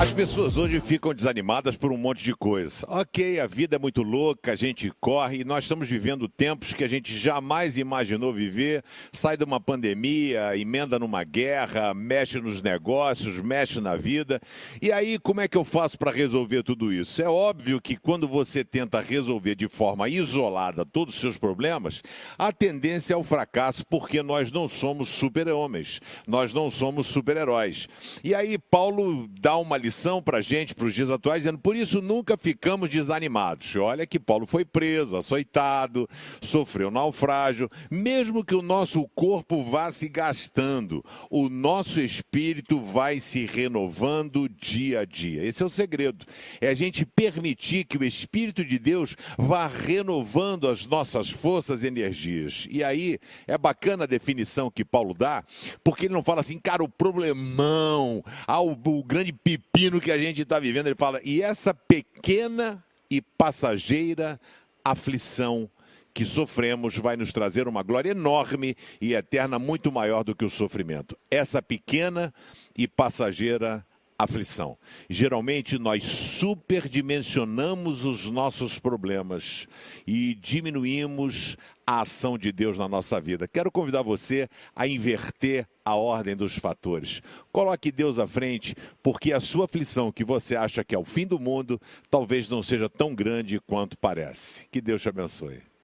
As pessoas hoje ficam desanimadas por um monte de coisa. Ok, a vida é muito louca, a gente corre e nós estamos vivendo tempos que a gente jamais imaginou viver. Sai de uma pandemia, emenda numa guerra, mexe nos negócios, mexe na vida. E aí, como é que eu faço para resolver tudo isso? É óbvio que quando você tenta resolver de forma isolada todos os seus problemas, a tendência é o fracasso, porque nós não somos super-homens, nós não somos super-heróis. E aí, Paulo dá uma lição lição para a gente, para os dias atuais, dizendo, por isso nunca ficamos desanimados. Olha que Paulo foi preso, açoitado, sofreu naufrágio, mesmo que o nosso corpo vá se gastando, o nosso espírito vai se renovando dia a dia. Esse é o segredo. É a gente permitir que o Espírito de Deus vá renovando as nossas forças e energias. E aí é bacana a definição que Paulo dá, porque ele não fala assim, cara, o problemão, ah, o, o grande pipi pepino que a gente está vivendo. Ele fala, e essa pequena e passageira aflição que sofremos vai nos trazer uma glória enorme e eterna, muito maior do que o sofrimento. Essa pequena e passageira aflição. Geralmente nós superdimensionamos os nossos problemas e diminuímos a ação de Deus na nossa vida. Quero convidar você a inverter a ordem dos fatores. Coloque Deus à frente, porque a sua aflição que você acha que é o fim do mundo, talvez não seja tão grande quanto parece. Que Deus te abençoe.